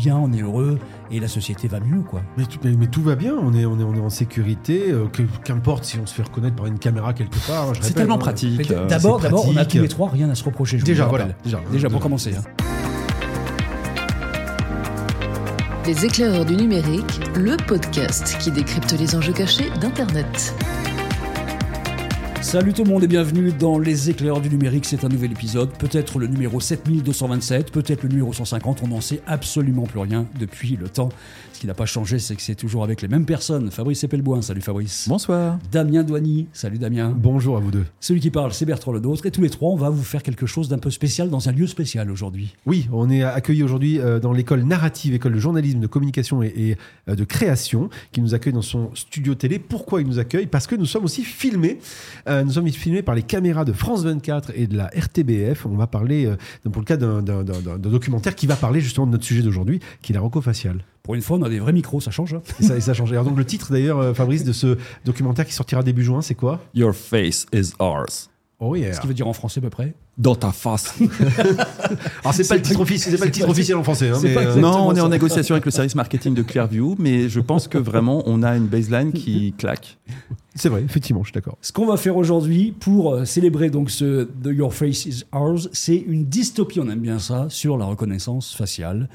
bien, on est heureux et la société va mieux, quoi. Mais, tout- mais- mais tout va bien, on est, on est, on est en sécurité, euh, que- qu'importe si on se fait reconnaître par une caméra quelque part. hein, C'est tellement hein. pratique. Euh, D'abord, on a tous les trois rien à se reprocher. je Déjà, voilà. Déjà, Déjà pour Euh, commencer. hein. Les éclaireurs du numérique, le podcast qui décrypte les enjeux cachés d'Internet. Salut tout le monde et bienvenue dans Les éclaireurs du numérique. C'est un nouvel épisode, peut-être le numéro 7227, peut-être le numéro 150. On n'en sait absolument plus rien depuis le temps. Qui n'a pas changé, c'est que c'est toujours avec les mêmes personnes. Fabrice Epelboin, salut Fabrice. Bonsoir. Damien Douany, salut Damien. Bonjour à vous deux. Celui qui parle, c'est Bertrand Le Nôtre. Et tous les trois, on va vous faire quelque chose d'un peu spécial dans un lieu spécial aujourd'hui. Oui, on est accueillis aujourd'hui euh, dans l'école narrative, école de journalisme, de communication et, et, euh, de création, qui nous accueille dans son studio télé. Pourquoi il nous accueille? Parce que nous sommes aussi filmés. Euh, nous sommes filmés par les caméras de France 24 et de la RTBF. On va parler, pour le cas d'un documentaire qui va parler justement de notre sujet d'aujourd'hui, qui est la rocofaciale. Pour une fois, on a des vrais micros, ça change. hein. Et ça, et ça change. Alors donc le titre d'ailleurs, euh, Fabrice, de ce documentaire qui sortira début juin, c'est quoi? Your face is ours. Oh yeah. Ce qui veut dire en français à peu près. Dans ta face. Alors c'est pas le titre officiel, c'est pas le titre officiel en français. hein, mais, euh, non, on est en négociation avec le service marketing de Clearview, mais je pense que vraiment, on a une baseline qui claque. c'est vrai, effectivement, je suis d'accord. Ce qu'on va faire aujourd'hui pour euh, célébrer donc ce The Your Face is Ours, c'est une dystopie, on aime bien ça, sur la reconnaissance faciale.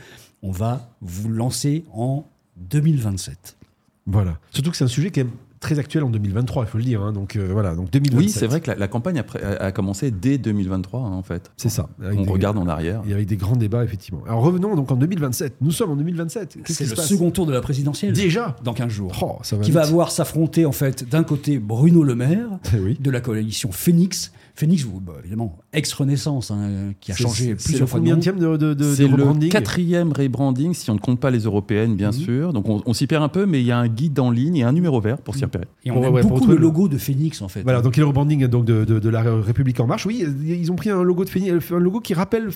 On va vous lancer en 2027. Voilà. Surtout que c'est un sujet qui est très actuel en 2023, il faut le dire. hein. Donc euh, voilà, donc 2027. Oui, c'est vrai que la, la campagne a, commencé dès 2023, hein, en fait. C'est ça. On des- regarde en arrière. Et avec des grands débats, effectivement. Alors revenons donc en 2027. Nous sommes en 2027. Qu'est-ce C'est qui se le passe second tour de la présidentielle. Déjà Dans 15 jours. Oh, ça va qui va avoir s'affronter en fait d'un côté Bruno Le Maire oui. de la coalition Phoenix. Phoenix, vous, bah, évidemment, ex-Renaissance, hein, qui a changé plusieurs fois de nom. combien de, de, de, C'est de le rebranding quatrième rebranding, si on ne compte pas les européennes, bien Mhm. sûr. Donc on, on s'y perd un peu, mais il y a un guide en ligne et un numéro vert pour s'y repérer. Et on aime ouais, pour beaucoup le le- logo de Phoenix en fait. Voilà, donc il y a le rebranding donc, de, de, de la République En Marche. Oui, ils ont pris un logo de Phoenix, un logo qui rappelle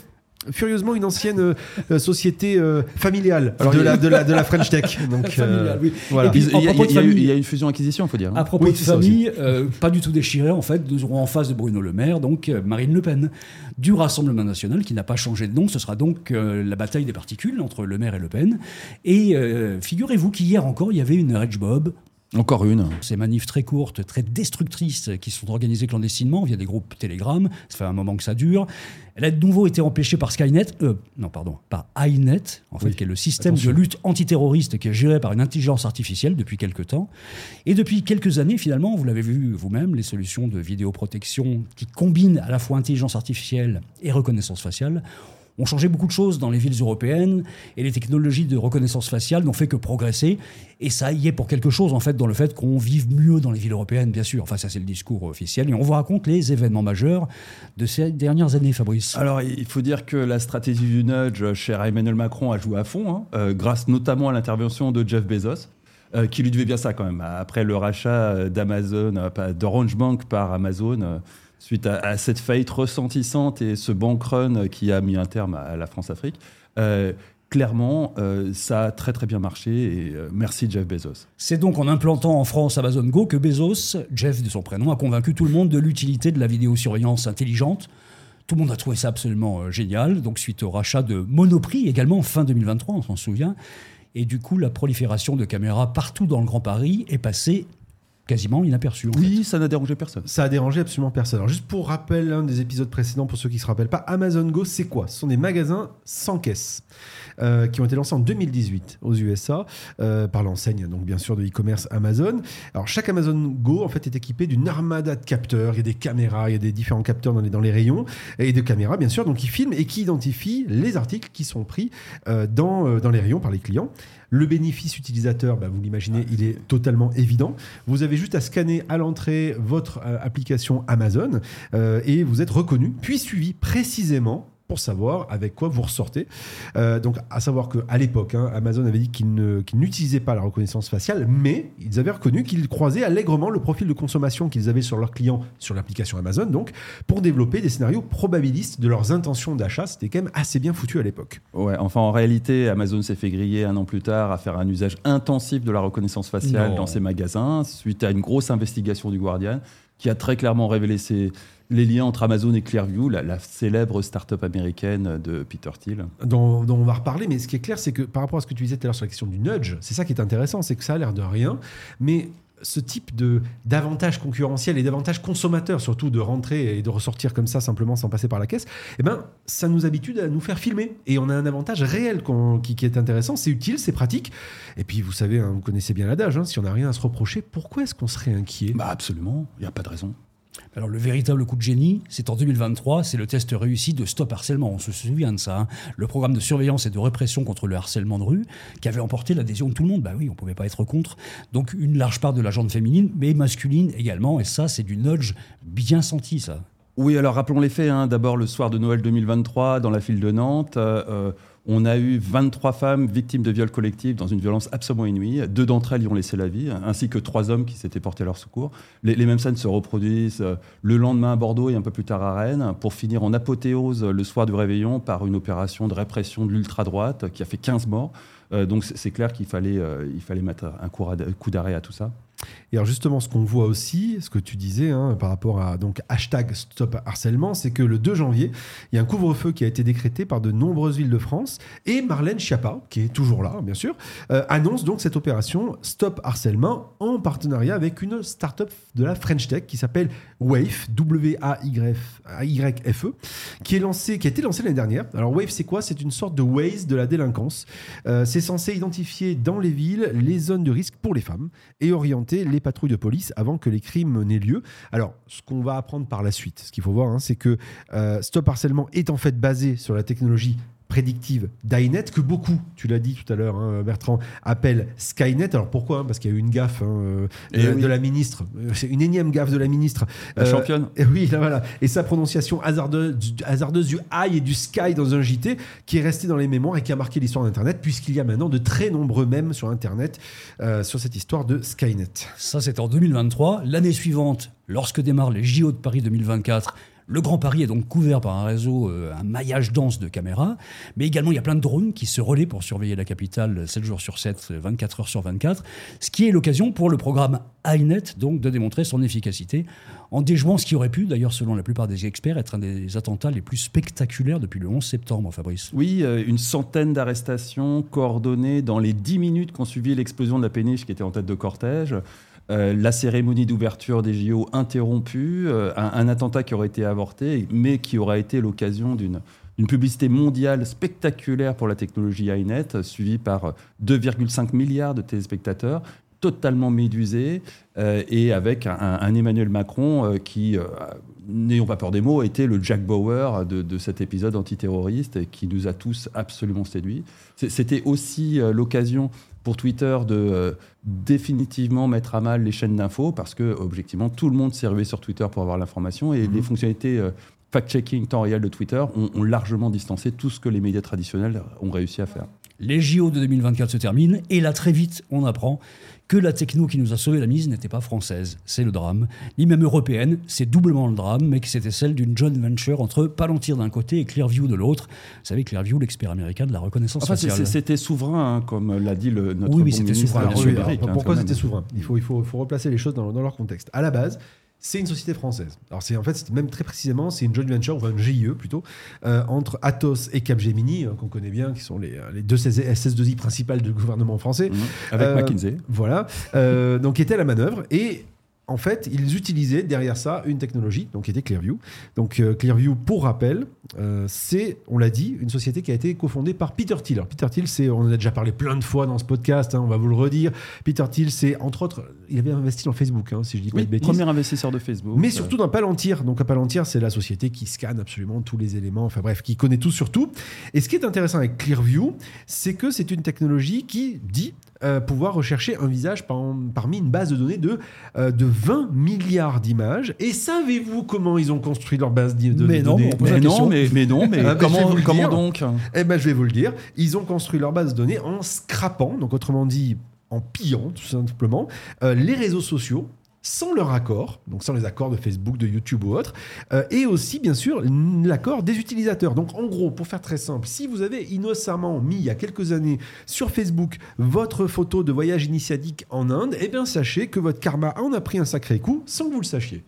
furieusement une ancienne euh, euh, société euh, familiale Alors, de, la, de, la, de la French Tech. Donc, Familiale, euh, oui. voilà. Et puis, Il y, a- y y une fusion acquisition, il faut dire. hein. À propos Oui, de famille, euh, pas du tout déchiré en fait, nous aurons en face de Bruno Le Maire, donc Marine Le Pen, du Rassemblement National, qui n'a pas changé de nom. Ce sera donc euh, la bataille des particules entre Le Maire et Le Pen. Et euh, figurez-vous qu'hier encore, il y avait une Rage Bob, Encore une. ces manifs très courtes, très destructrices, qui sont organisées clandestinement via des groupes Telegram. Ça fait un moment que ça dure. Elle a de nouveau été empêchée par Skynet, euh, non pardon, par INET, en fait, Oui. qui est le système Attention. de lutte antiterroriste qui est géré par une intelligence artificielle depuis quelques temps. Et depuis quelques années, finalement, vous l'avez vu vous-même, les solutions de vidéoprotection qui combinent à la fois intelligence artificielle et reconnaissance faciale ont changé beaucoup de choses dans les villes européennes et les technologies de reconnaissance faciale n'ont fait que progresser. Et ça y est pour quelque chose, en fait, dans le fait qu'on vive mieux dans les villes européennes, bien sûr. Enfin, ça, c'est le discours officiel. Et on vous raconte les événements majeurs de ces dernières années, Fabrice. Alors, il faut dire que la stratégie du nudge chez Emmanuel Macron a joué à fond, hein, euh, grâce notamment à l'intervention de Jeff Bezos, euh, qui lui devait bien ça quand même. Après le rachat euh, d'Amazon, d'Orange Bank par Amazon, suite à, cette faillite ressentissante et ce bank run euh, qui a mis un terme à la France-Afrique, euh, clairement, euh, ça a très très bien marché et merci Jeff Bezos. C'est donc en implantant en France Amazon Go que Bezos, Jeff de son prénom, a convaincu tout le monde de l'utilité de la vidéosurveillance intelligente. Tout le monde a trouvé ça absolument génial. Donc, suite au rachat de Monoprix également, fin 2023, on s'en souvient. Et du coup, la prolifération de caméras partout dans le Grand Paris est passée quasiment inaperçue. en fait. Oui, ça n'a dérangé personne. Ça a dérangé absolument personne. Alors juste pour rappel, un des épisodes précédents, pour ceux qui ne se rappellent pas, Amazon Go, c'est quoi? Ce sont des magasins sans caisse euh, qui ont été lancés en 2018 aux USA euh, par l'enseigne, donc bien sûr de e-commerce Amazon. Alors chaque Amazon Go en fait est équipé d'une armada de capteurs. Il y a des caméras, il y a des différents capteurs dans les, dans les rayons et de caméras bien sûr, donc qui filment et qui identifient les articles qui sont pris euh, dans, euh, dans les rayons par les clients. Le bénéfice utilisateur, bah, vous l'imaginez, il est totalement évident. Vous avez juste à scanner à l'entrée votre euh, application Amazon euh, et vous êtes reconnu, puis suivi précisément pour savoir avec quoi vous ressortez. Euh, donc, à savoir qu'à l'époque, hein, Amazon avait dit qu'il ne- qu'il n'utilisait pas la reconnaissance faciale, mais ils avaient reconnu qu'ils croisaient allègrement le profil de consommation qu'ils avaient sur leurs clients sur l'application Amazon, donc pour développer des scénarios probabilistes de leurs intentions d'achat. C'était quand même assez bien foutu à l'époque. Ouais, enfin en réalité, Amazon s'est fait griller un an plus tard à faire un usage intensif de la reconnaissance faciale Non. dans ses magasins suite à une grosse investigation du Guardian qui a très clairement révélé ses, les liens entre Amazon et Clearview, la, la célèbre start-up américaine de Peter Thiel. dont, dont on va reparler. Mais ce qui est clair, c'est que par rapport à ce que tu disais tout à l'heure sur la question du nudge, c'est ça qui est intéressant, c'est que ça a l'air de rien, mais ce type de d'avantage concurrentiel et d'avantage consommateur, surtout de rentrer et de ressortir comme ça simplement sans passer par la caisse, eh ben ça nous habitue à nous faire filmer et on a un avantage réel qui est intéressant, c'est utile, c'est pratique. Et puis vous savez, hein, vous connaissez bien l'adage, hein, si on n'a rien à se reprocher, pourquoi est-ce qu'on serait inquiet? Bah absolument, il n'y a pas de raison. Alors le véritable coup de génie, c'est en 2023, c'est le test réussi de Stop Harcèlement. On se souvient de ça. hein. Le programme de surveillance et de répression contre le harcèlement de rue, qui avait emporté l'adhésion de tout le monde. Bah oui, on pouvait pas être contre. Donc une large part de la gente féminine, mais masculine également. Et ça, c'est du nudge bien senti, ça. Oui, alors rappelons les faits. hein. D'abord, le soir de Noël 2023, dans la ville de Nantes, euh, euh, on a eu 23 femmes victimes de viols collectifs dans une violence absolument inouïe. Deux d'entre elles y ont laissé la vie, ainsi que trois hommes qui s'étaient portés à leur secours. Les, mêmes scènes se reproduisent euh, le lendemain à Bordeaux et un peu plus tard à Rennes, pour finir en apothéose euh, le soir du réveillon par une opération de répression de l'ultra-droite qui a fait 15 morts. Euh, donc c'est clair qu'il fallait, euh, il fallait mettre un coup d'arrêt à tout ça. Et alors justement, ce qu'on voit aussi, ce que tu disais hein, par rapport à donc hashtag Stop Harcèlement, c'est que le 2 janvier, il y a un couvre-feu qui a été décrété par de nombreuses villes de France et Marlène Schiappa, qui est toujours là, bien sûr, euh, annonce donc cette opération Stop Harcèlement en partenariat avec une start-up de la French Tech qui s'appelle Wave, W-A-Y-F-E, E, qui est lancée, qui a été lancée l'année dernière. Alors Wave, c'est quoi? C'est une sorte de Waze de la délinquance. Euh, c'est censé identifier dans les villes les zones de risque pour les femmes et orienter les patrouilles de police avant que les crimes n'aient lieu. Alors, ce qu'on va apprendre par la suite, ce qu'il faut voir, hein, c'est que euh, Stop Harcèlement est en fait basé sur la technologie prédictive d'INET que beaucoup, tu l'as dit tout à l'heure, hein, Bertrand, appellent Skynet. Alors pourquoi hein Parce qu'il y a eu une gaffe hein, euh, de, Eh oui. de la ministre. Euh, C'est une énième gaffe de la ministre. La Euh, championne. et oui, là, voilà. Et sa prononciation hasardeuse, du- hasardeuse du I et du sky dans un JT qui est resté dans les mémoires et qui a marqué l'histoire d'Internet, puisqu'il y a maintenant de très nombreux mèmes sur Internet euh, sur cette histoire de Skynet. Ça, c'était en 2023. L'année suivante, lorsque démarrent les JO de Paris 2024, le Grand Paris est donc couvert par un réseau, euh, un maillage dense de caméras, mais également il y a plein de drones qui se relaient pour surveiller la capitale 7 jours sur 7, 24 heures sur 24, ce qui est l'occasion pour le programme INET donc de démontrer son efficacité en déjouant ce qui aurait pu, d'ailleurs selon la plupart des experts, être un des attentats les plus spectaculaires depuis le 11 septembre, Fabrice. Oui, euh, une centaine d'arrestations coordonnées dans les 10 minutes qu'ont suivi l'explosion de la péniche qui était en tête de cortège. Euh, la cérémonie d'ouverture des JO interrompue, euh, un, attentat qui aurait été avorté, mais qui aura été l'occasion d'une une publicité mondiale spectaculaire pour la technologie iNet, suivie par 2,5 milliards de téléspectateurs, totalement médusés, euh, et avec un, Emmanuel Macron qui, n'ayons pas peur des mots, était le Jack Bauer de, de cet épisode antiterroriste qui nous a tous absolument séduits. C'était aussi euh, l'occasion pour Twitter de euh, définitivement mettre à mal les chaînes d'infos parce que, objectivement, tout le monde s'est rué sur Twitter pour avoir l'information et les fonctionnalités euh, fact-checking temps réel de Twitter ont, ont largement distancé tout ce que les médias traditionnels ont réussi à faire. Les JO de 2024 se terminent et là très vite on apprend que la techno qui nous a sauvé la mise n'était pas française, c'est le drame, ni même européenne, c'est doublement le drame, mais que c'était celle d'une joint venture entre Palantir d'un côté et Clearview de l'autre. Vous savez, Clearview, l'expert américain de la reconnaissance Enfin, faciale. c'était souverain, hein, comme l'a dit le, notre Oui, oui, bon c'était ministre souverain, Alors, hein, pourquoi c'était souverain? Il faut, il, faut, il faut replacer les choses dans, dans leur contexte. À la base, c'est une société française. Alors c'est en fait, même très précisément, c'est une joint venture, enfin une GIE plutôt, euh, entre Atos et Capgemini, hein, qu'on connaît bien, qui sont les, euh, les deux SS2I principales du gouvernement français. Mhm. Avec Euh, McKinsey. Voilà. Euh, donc, était à la manœuvre. Et en fait, ils utilisaient derrière ça une technologie, donc qui était Clearview. Donc, euh, Clearview, pour rappel, euh, c'est, on l'a dit, une société qui a été cofondée par Peter Thiel. Alors, Peter Thiel, c'est, on en a déjà parlé plein de fois dans ce podcast, hein, on va vous le redire. Peter Thiel, c'est entre autres, il avait investi dans Facebook, hein, si je dis pas Oui, de bêtises. premier investisseur de Facebook. Mais Euh, surtout dans Palantir. Donc, à Palantir, c'est la société qui scanne absolument tous les éléments, enfin bref, qui connaît tout sur tout. Et ce qui est intéressant avec Clearview, c'est que c'est une technologie qui dit euh, pouvoir rechercher un visage par- parmi une base de données de, euh, de 20 milliards d'images. Et savez-vous comment ils ont construit leur base d'i- de, Mais de non, données Mais non, mais, mais non, mais Ah, je vais comment, vous le comment dire. donc? Eh ben, je vais vous le dire. Ils ont construit leur base de données en scrapant, donc autrement dit en pillant tout simplement, euh, les réseaux sociaux sans leur accord, donc sans les accords de Facebook, de YouTube ou autre, euh, et aussi bien sûr l'accord des utilisateurs. Donc en gros, pour faire très simple, si vous avez innocemment mis il y a quelques années sur Facebook votre photo de voyage initiatique en Inde, eh bien sachez que votre karma en a pris un sacré coup sans que vous le sachiez.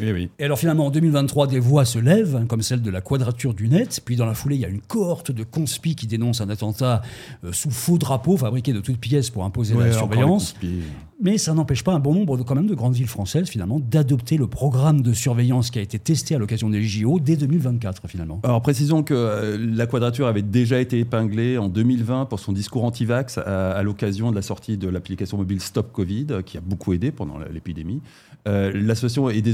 Oui, oui. Et alors finalement, en 2023, des voix se lèvent, hein, comme celle de la Quadrature du Net. Puis dans la foulée, il y a une cohorte de conspi qui dénonce un attentat euh, sous faux drapeau, fabriqué de toutes pièces pour imposer Ouais, la surveillance. conspis. Mais ça n'empêche pas un bon nombre de, quand même de grandes villes françaises, finalement, d'adopter le programme de surveillance qui a été testé à l'occasion des JO dès 2024, finalement. Alors précisons que euh, la Quadrature avait déjà été épinglée en 2020 pour son discours anti-vax à, à l'occasion de la sortie de l'application mobile Stop Covid, qui a beaucoup aidé pendant l'épidémie. Euh, L'association est désormais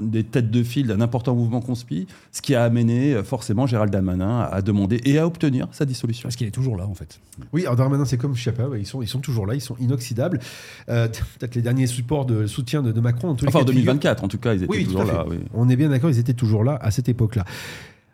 des têtes de file d'un important mouvement conspi, ce qui a amené euh, forcément Gérald Darmanin à, demander et à obtenir sa dissolution. Parce qu'il est toujours là, en fait. Oui, alors Darmanin, c'est comme Chiappa, ouais, ils, sont, ils sont toujours là, ils sont inoxydables. Euh, Peut-être les derniers supports de soutien de, de Macron. En tous les Enfin en cas de figure. 2024 en tout cas, ils étaient Oui, toujours là. oui. On est bien d'accord, ils étaient toujours là à cette époque-là.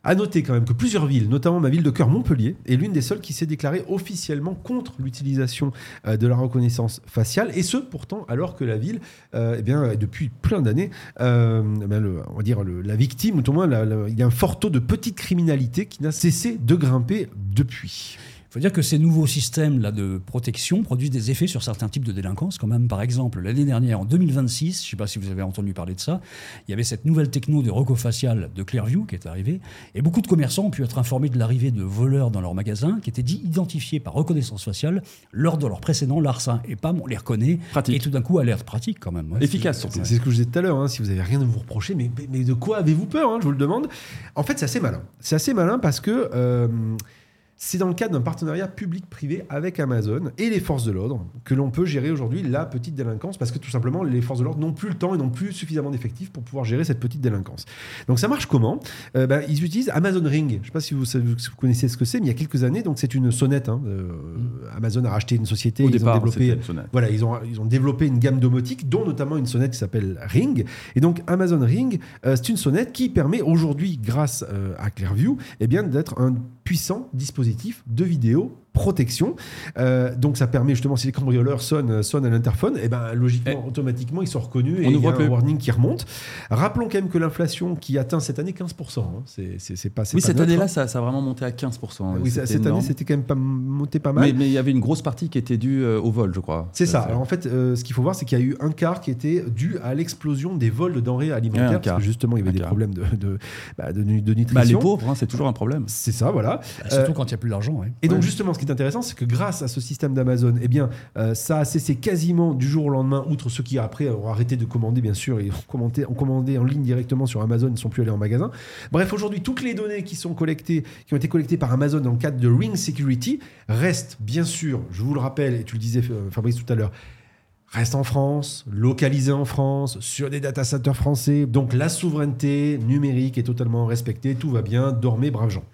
À noter quand même que plusieurs villes, notamment ma ville de cœur Montpellier, est l'une des seules qui s'est déclarée officiellement contre l'utilisation euh, de la reconnaissance faciale, et ce pourtant alors que la ville, euh, eh bien, depuis plein d'années, euh, eh la victime, ou au moins il y a un fort taux de petite criminalité qui n'a cessé de grimper depuis. Il faut dire que ces nouveaux systèmes là, de protection produisent des effets sur certains types de délinquance. Quand même, par exemple, l'année dernière, en 2026, je ne sais pas si vous avez entendu parler de ça, il y avait cette nouvelle techno de recofacial de Clearview qui est arrivée. Et beaucoup de commerçants ont pu être informés de l'arrivée de voleurs dans leurs magasins qui étaient dits identifiés par reconnaissance faciale lors de leur précédent larcin. Et pam, on les reconnaît. Pratique. Et tout d'un coup, alerte pratique quand même. Ouais. Efficace surtout. C'est ce que je disais tout à l'heure, hein, si vous avez rien à vous reprocher, mais de quoi avez-vous peur hein, Je vous le demande. En fait, c'est assez malin. C'est assez malin parce que euh, c'est dans le cadre d'un partenariat public-privé avec Amazon et les forces de l'ordre que l'on peut gérer aujourd'hui la petite délinquance parce que tout simplement, les forces de l'ordre n'ont plus le temps et n'ont plus suffisamment d'effectifs pour pouvoir gérer cette petite délinquance. Donc ça marche comment? Euh, ben, Ils utilisent Amazon Ring. Je ne sais pas si vous, savez- si vous connaissez ce que c'est, mais il y a quelques années, donc c'est une sonnette. hein, euh, Amazon a racheté une société, Au ils départ, ont développé une sonnette. voilà, ils ont, ils ont développé une gamme domotique, dont notamment une sonnette qui s'appelle Ring. Et donc, Amazon Ring, euh, c'est une sonnette qui permet aujourd'hui, grâce à Clearview, eh bien, d'être un puissant dispositif de vidéo protection. Euh, donc, ça permet justement, si les cambrioleurs sonnent, sonnent à l'interphone, eh ben, logiquement, automatiquement, ils sont reconnus et il y a voit un plus. warning qui remonte. Rappelons quand même que l'inflation qui atteint cette année 15%, hein, c'est c'est- c'est pas c'est Oui, pas cette année-là, hein. ça, ça a vraiment monté à 15%. Oui, ça- C'était cette année, c'était quand même pas monté pas mal. Mais, il y avait une grosse partie qui était due euh, au vol, je crois. C'est ça. Alors en fait, euh, ce qu'il faut voir, c'est qu'il y a eu un quart qui était dû à l'explosion des vols de denrées alimentaires, Ouais, un parce que justement, il y avait Un des quart. problèmes de, de, bah, de, de nutrition. Bah, les pauvres, hein, c'est toujours un problème. C'est ça, voilà. Bah, surtout Euh, quand il n'y a plus d'argent. ouais. Et donc justement, ce qui est intéressant, c'est que grâce à ce système d'Amazon, eh bien, euh, ça a cessé quasiment du jour au lendemain, outre ceux qui après ont arrêté de commander, bien sûr, et ont commandé, en ligne directement sur Amazon, ne sont plus allés en magasin. Bref, aujourd'hui, toutes les données qui sont collectées, qui ont été collectées par Amazon dans le cadre de Ring Security, restent bien sûr, je vous le rappelle, et tu le disais euh, Fabrice tout à l'heure, restent en France, localisées en France, sur des data centers français. Donc la souveraineté numérique est totalement respectée, tout va bien, dormez braves gens.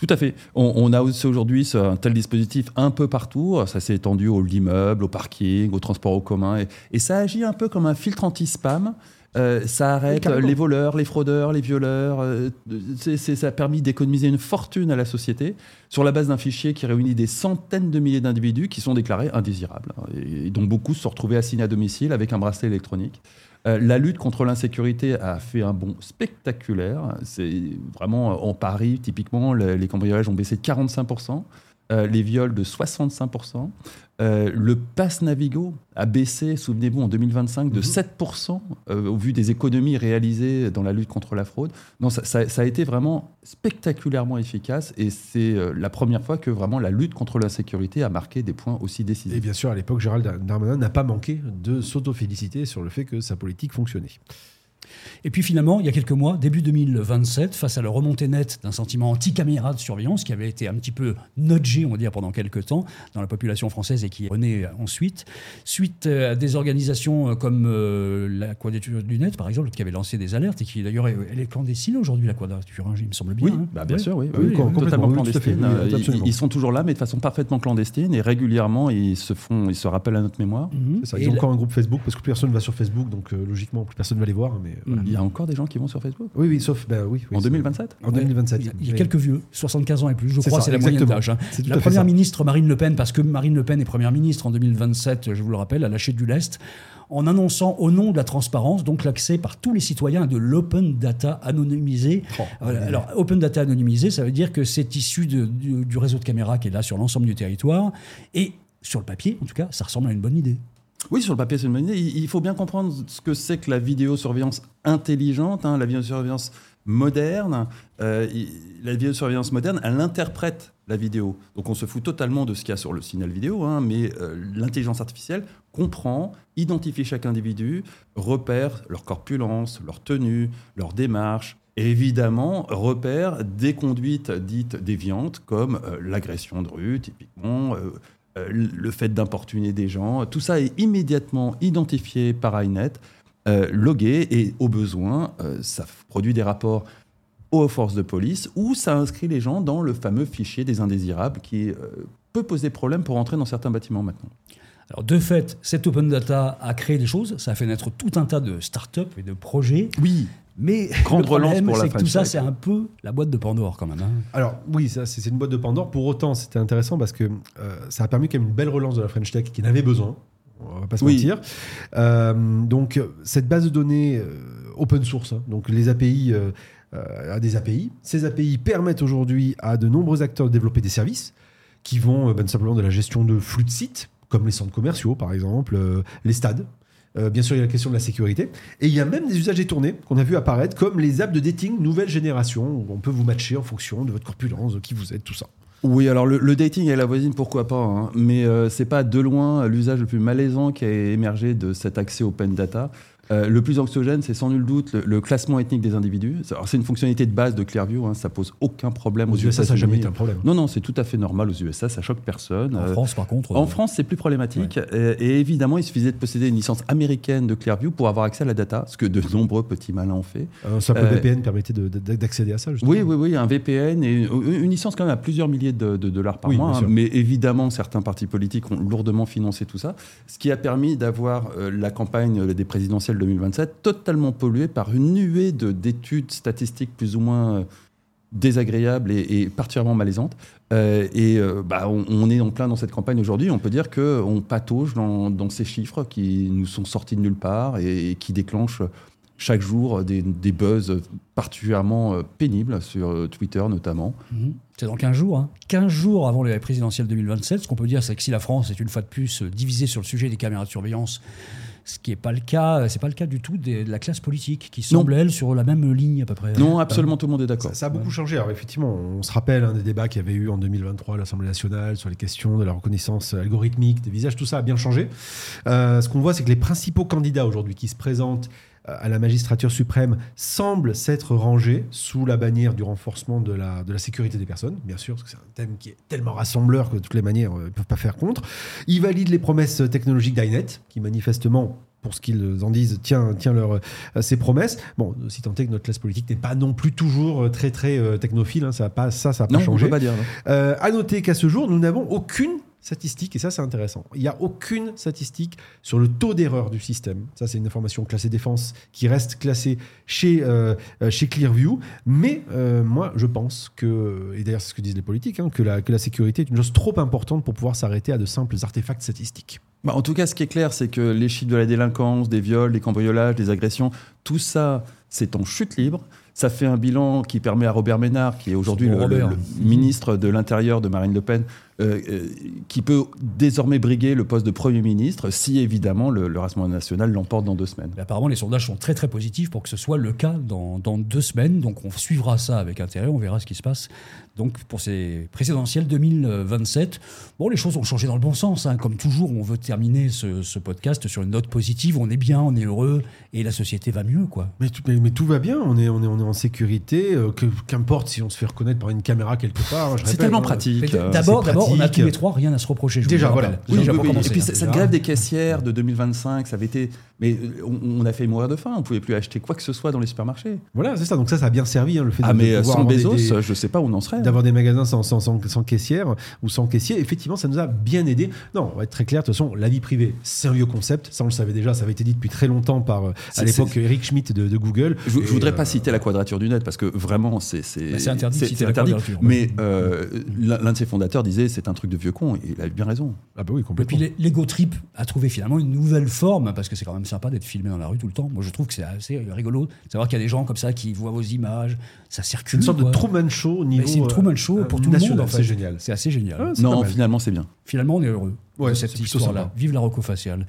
Tout à fait. On, a aussi aujourd'hui un tel dispositif un peu partout. Ça s'est étendu aux immeubles, au parking, au transport en commun. Et ça agit un peu comme un filtre anti-spam. Euh, ça arrête carrément. les voleurs, les fraudeurs, les violeurs. euh, c'est- c'est- ça a permis d'économiser une fortune à la société sur la base d'un fichier qui réunit des centaines de milliers d'individus qui sont déclarés indésirables et, et dont beaucoup se sont retrouvés assignés à domicile avec un bracelet électronique. Euh, la lutte contre l'insécurité a fait un bond spectaculaire. C'est vraiment en Paris, typiquement, le- les cambriolages ont baissé de 45%, euh, les viols de 65%. Euh, le pass Navigo a baissé, souvenez-vous, en 2025 de Mhm. 7% euh, au vu des économies réalisées dans la lutte contre la fraude. Non, ça, ça- ça a été vraiment spectaculairement efficace et c'est la première fois que vraiment la lutte contre l'insécurité a marqué des points aussi décisifs. Et bien sûr, à l'époque, Gérald Darmanin n'a pas manqué de s'auto-féliciter sur le fait que sa politique fonctionnait. Et puis finalement, il y a quelques mois, début 2027, face à la remontée nette d'un sentiment anti-caméra de surveillance qui avait été un petit peu nudgé, on va dire, pendant quelques temps dans la population française et qui renaît ensuite, suite euh, à des organisations euh, comme euh, la Quadrature du Net, par exemple, qui avait lancé des alertes et qui d'ailleurs, est- elle est clandestine aujourd'hui, la Quadrature, hein, il me semble bien. Oui, hein. bah, bien sûr, oui, Oui, totalement clandestine. ils- sont toujours là, mais de façon parfaitement clandestine et régulièrement ils se font, ils se rappellent à notre mémoire. Mhm. C'est ça, Et ils ont la- encore un groupe Facebook parce que plus personne ne va sur Facebook, donc euh, logiquement, plus personne ne va les voir. Mais, euh, voilà. Il y a encore des gens qui vont sur Facebook Oui, oui, sauf. ben oui, oui, en c'est- 2027. En 2027. Il y a, il y a quelques vieux, 75 ans et plus, je crois, ça, c'est la moyenne d'âge. hein. La première ça. ministre Marine Le Pen, parce que Marine Le Pen est première ministre en 2027, je vous le rappelle, a lâché du lest, en annonçant au nom de la transparence, donc l'accès par tous les citoyens à de l'open data anonymisé. Oh, oui. Alors, open data anonymisé, ça veut dire que c'est issu de- du, du réseau de caméras qui est là sur l'ensemble du territoire. Et sur le papier, en tout cas, ça ressemble à une bonne idée. Oui, sur le papier, c'est une bonne idée. Il faut bien comprendre ce que c'est que la vidéosurveillance intelligente, hein, la vidéosurveillance moderne. Euh, la vidéosurveillance moderne, elle interprète la vidéo. Donc on se fout totalement de ce qu'il y a sur le signal vidéo, hein, mais euh, l'intelligence artificielle comprend, identifie chaque individu, repère leur corpulence, leur tenue, leur démarche, et évidemment repère des conduites dites déviantes comme euh, l'agression de rue, typiquement. Le fait d'importuner des gens, tout ça est immédiatement identifié par INET, euh, logué et au besoin, euh, ça produit des rapports aux forces de police ou ça inscrit les gens dans le fameux fichier des indésirables qui euh, peut poser problème pour entrer dans certains bâtiments maintenant. Alors, de fait, cette open data a créé des choses, ça a fait naître tout un tas de startups et de projets, Oui, mais Grande le problème, relance pour la que tout ça, c'est un peu la boîte de Pandore quand même. hein. Alors oui, ça c'est une boîte de Pandore. Pour autant, c'était intéressant parce que euh, ça a permis quand même une belle relance de la French Tech qui en avait besoin. On va pas se Oui. mentir. Euh, donc cette base de données euh, open source, hein, donc les API euh, euh, a des API. Ces API permettent aujourd'hui à de nombreux acteurs de développer des services qui vont euh, ben, simplement de la gestion de flux de sites, comme les centres commerciaux par exemple, euh, les stades. Euh, bien sûr, il y a la question de la sécurité. Et il y a même des usages détournés qu'on a vu apparaître, comme les apps de dating nouvelle génération, où on peut vous matcher en fonction de votre corpulence, de qui vous êtes, tout ça. Oui, alors le, dating et la voisine, pourquoi pas, hein. mais euh, c'est pas de loin l'usage le plus malaisant qui a émergé de cet accès open data. Euh, le plus anxiogène, c'est sans nul doute le, le classement ethnique des individus. Alors, C'est une fonctionnalité de base de Clearview, hein, ça pose aucun problème aux, Aux USA, ça n'a jamais été un problème. Non, non, c'est tout à fait normal aux USA, ça choque personne. En Euh, France, par contre. en euh, France, c'est plus problématique. Et, et évidemment, il suffisait de posséder une licence américaine de Clearview pour avoir accès à la data, ce que de nombreux petits malins ont fait. Un simple Euh, VPN permettait de- de- d'accéder à ça, justement. Oui, oui, oui, un VPN et une, licence quand même à plusieurs milliers de, de dollars par Oui, mois. hein. mais évidemment, certains partis politiques ont lourdement financé tout ça, ce qui a permis d'avoir euh, la campagne des présidentielles 2027 totalement polluée par une nuée de- d'études statistiques plus ou moins euh, désagréables et, particulièrement malaisantes. Euh, et euh, bah, on, est en plein dans cette campagne aujourd'hui. On peut dire qu'on patauge dans, dans ces chiffres qui nous sont sortis de nulle part et, qui déclenchent chaque jour des, des buzz particulièrement pénibles sur Twitter notamment. Mhm. C'est dans 15 jours. Hein. 15 jours avant les présidentielles 2027. Ce qu'on peut dire, c'est que si la France est une fois de plus divisée sur le sujet des caméras de surveillance, ce qui n'est pas le cas, c'est pas le cas du tout des- de la classe politique, qui Non. semble, elle, sur la même ligne à peu près. Non, absolument tout le monde est d'accord. Ça, ça a beaucoup changé. Alors effectivement, on se rappelle hein, des débats qu'il y avait eu en 2023 à l'Assemblée nationale sur les questions de la reconnaissance algorithmique des visages. Tout ça a bien changé. Euh, ce qu'on voit, c'est que les principaux candidats aujourd'hui qui se présentent euh, à la magistrature suprême semblent s'être rangés sous la bannière du renforcement de la, de la sécurité des personnes, bien sûr, parce que c'est un thème qui est tellement rassembleur que de toutes les manières, euh, ils ne peuvent pas faire contre. Ils valident les promesses technologiques d'INET, qui manifestement pour ce qu'ils en disent, tient, tient leur, euh, ses promesses. Bon, si tant est que notre classe politique n'est pas non plus toujours euh, très très euh, technophile, hein, ça n'a pas, ça, ça a pas Non, on changé. peut pas dire. Euh, à noter qu'à ce jour, nous n'avons aucune statistique, et ça c'est intéressant. Il n'y a aucune statistique sur le taux d'erreur du système. Ça c'est une information classée défense qui reste classée chez, euh, euh, chez Clearview. Mais euh, moi je pense que, et d'ailleurs c'est ce que disent les politiques, hein, que, la, que la sécurité est une chose trop importante pour pouvoir s'arrêter à de simples artefacts statistiques. Bah, en tout cas, ce qui est clair, c'est que les chiffres de la délinquance, des viols, des cambriolages, des agressions, tout ça, c'est en chute libre. Ça fait un bilan qui permet à Robert Ménard, qui est aujourd'hui le ministre de l'Intérieur de Marine Le Pen, euh, euh, qui peut désormais briguer le poste de Premier ministre si évidemment le, le Rassemblement national l'emporte dans deux semaines. Mais apparemment, les sondages sont très très positifs pour que ce soit le cas dans, dans deux semaines. Donc on suivra ça avec intérêt, on verra ce qui se passe. Donc pour ces présidentielles 2027, bon, les choses ont changé dans le bon sens. hein. Comme toujours, on veut terminer ce, ce podcast sur une note positive. On est bien, on est heureux et la société va mieux, quoi. Mais tout, mais, mais tout va bien, on est, on est, on est en sécurité, euh, qu'importe si on se fait reconnaître par une caméra quelque part. je C'est tellement hein. pratique. D'abord, d'abord, on a tous les trois rien à se reprocher. je Déjà, voilà. rappelle. Oui, Déjà oui, pour oui. commencer, Et puis hein. cette grève des caissières de 2025, ça avait été. Mais euh, on, on a fait mourir de faim. On pouvait plus acheter quoi que ce soit dans les supermarchés. Voilà, c'est ça. Donc ça, ça a bien servi, hein, le fait Ah, de, mais pouvoir sans Bezos, des- je sais pas où on en serait. hein. d'avoir des magasins sans, sans, sans, sans caissière ou sans caissier, effectivement, ça nous a bien aidé. Non, on va être très clair, de toute façon, la vie privée, c'est un vieux concept. Ça, on le savait déjà, ça avait été dit depuis très longtemps par, euh, à l'époque, Eric Schmidt de, de Google. Je, Et, voudrais euh, pas citer la quadrature du net parce que vraiment c'est c'est Bah, c'est interdit interdit. Mais euh, l'un de ses fondateurs disait c'est un truc de vieux con et il a bien raison. Ah bah oui, Et complètement. puis les- l'ego trip a trouvé finalement une nouvelle forme parce que c'est quand même sympa d'être filmé dans la rue tout le temps. Moi je trouve que c'est assez rigolo de savoir qu'il y a des gens comme ça qui voient vos images, ça C'est circule. une sorte quoi. de Truman Show au niveau. Mais c'est une Truman Show euh, pour tout national, le monde en fait. C'est génial. C'est assez génial. Ah, Non, finalement c'est bien. Finalement on est heureux. Ouais, de cette histoire-là. Vive la rocofaciale.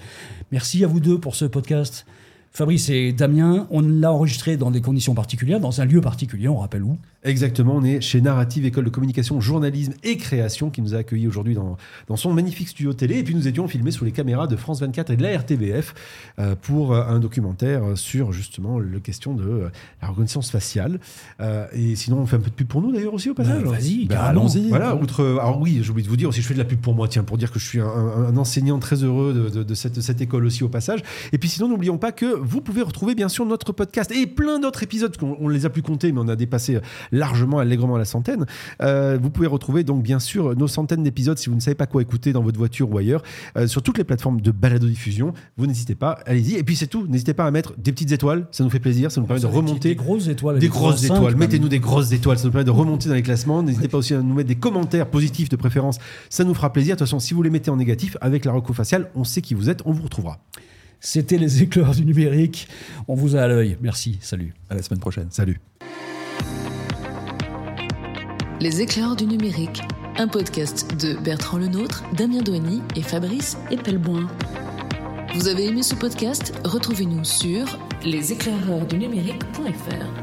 Merci à vous deux pour ce podcast. Fabrice et Damien, on l'a enregistré dans des conditions particulières, dans un lieu particulier, on rappelle où Exactement, on est chez Narrative, école de communication, journalisme et création, qui nous a accueillis aujourd'hui dans, dans son magnifique studio télé. Et puis nous étions filmés sous les caméras de France 24 et de la RTBF euh, pour euh, un documentaire sur justement la question de euh, la reconnaissance faciale. Euh, et sinon, on fait un peu de pub pour nous d'ailleurs aussi au passage. Bah, Vas-y, Bah, allons-y. Voilà, outre. Alors oui, j'ai oublié de vous dire aussi, je fais de la pub pour moi, tiens, pour dire que je suis un, un- un enseignant très heureux de, de- de cette, de cette école aussi au passage. Et puis sinon, n'oublions pas que vous pouvez retrouver bien sûr notre podcast et plein d'autres épisodes, on les a plus comptés, mais on a dépassé largement, allègrement la centaine. Euh, vous pouvez retrouver donc bien sûr nos centaines d'épisodes si vous ne savez pas quoi écouter dans votre voiture ou ailleurs, euh, sur toutes les plateformes de balado-diffusion. Vous n'hésitez pas, allez-y. Et puis c'est tout, n'hésitez pas à mettre des petites étoiles, ça nous fait plaisir, ça nous permet de Des- Des remonter grosses étoiles. des grosses étoiles. Mettez-nous des grosses étoiles. Ça nous permet de remonter dans les classements. N'hésitez pas aussi à nous mettre des commentaires positifs de préférence. Ça nous fera plaisir. De toute façon, si vous les mettez en négatif, avec la reco faciale, on sait qui vous êtes. On vous retrouvera. C'était les éclairs du numérique. On vous a à l'œil. Merci, salut. À la semaine prochaine. Salut. Les éclairs du numérique, un podcast de Bertrand Lenôtre, Damien Douany et Fabrice Epelboin. Vous avez aimé ce podcast? Retrouvez-nous sur leséclaireursdunumérique.fr.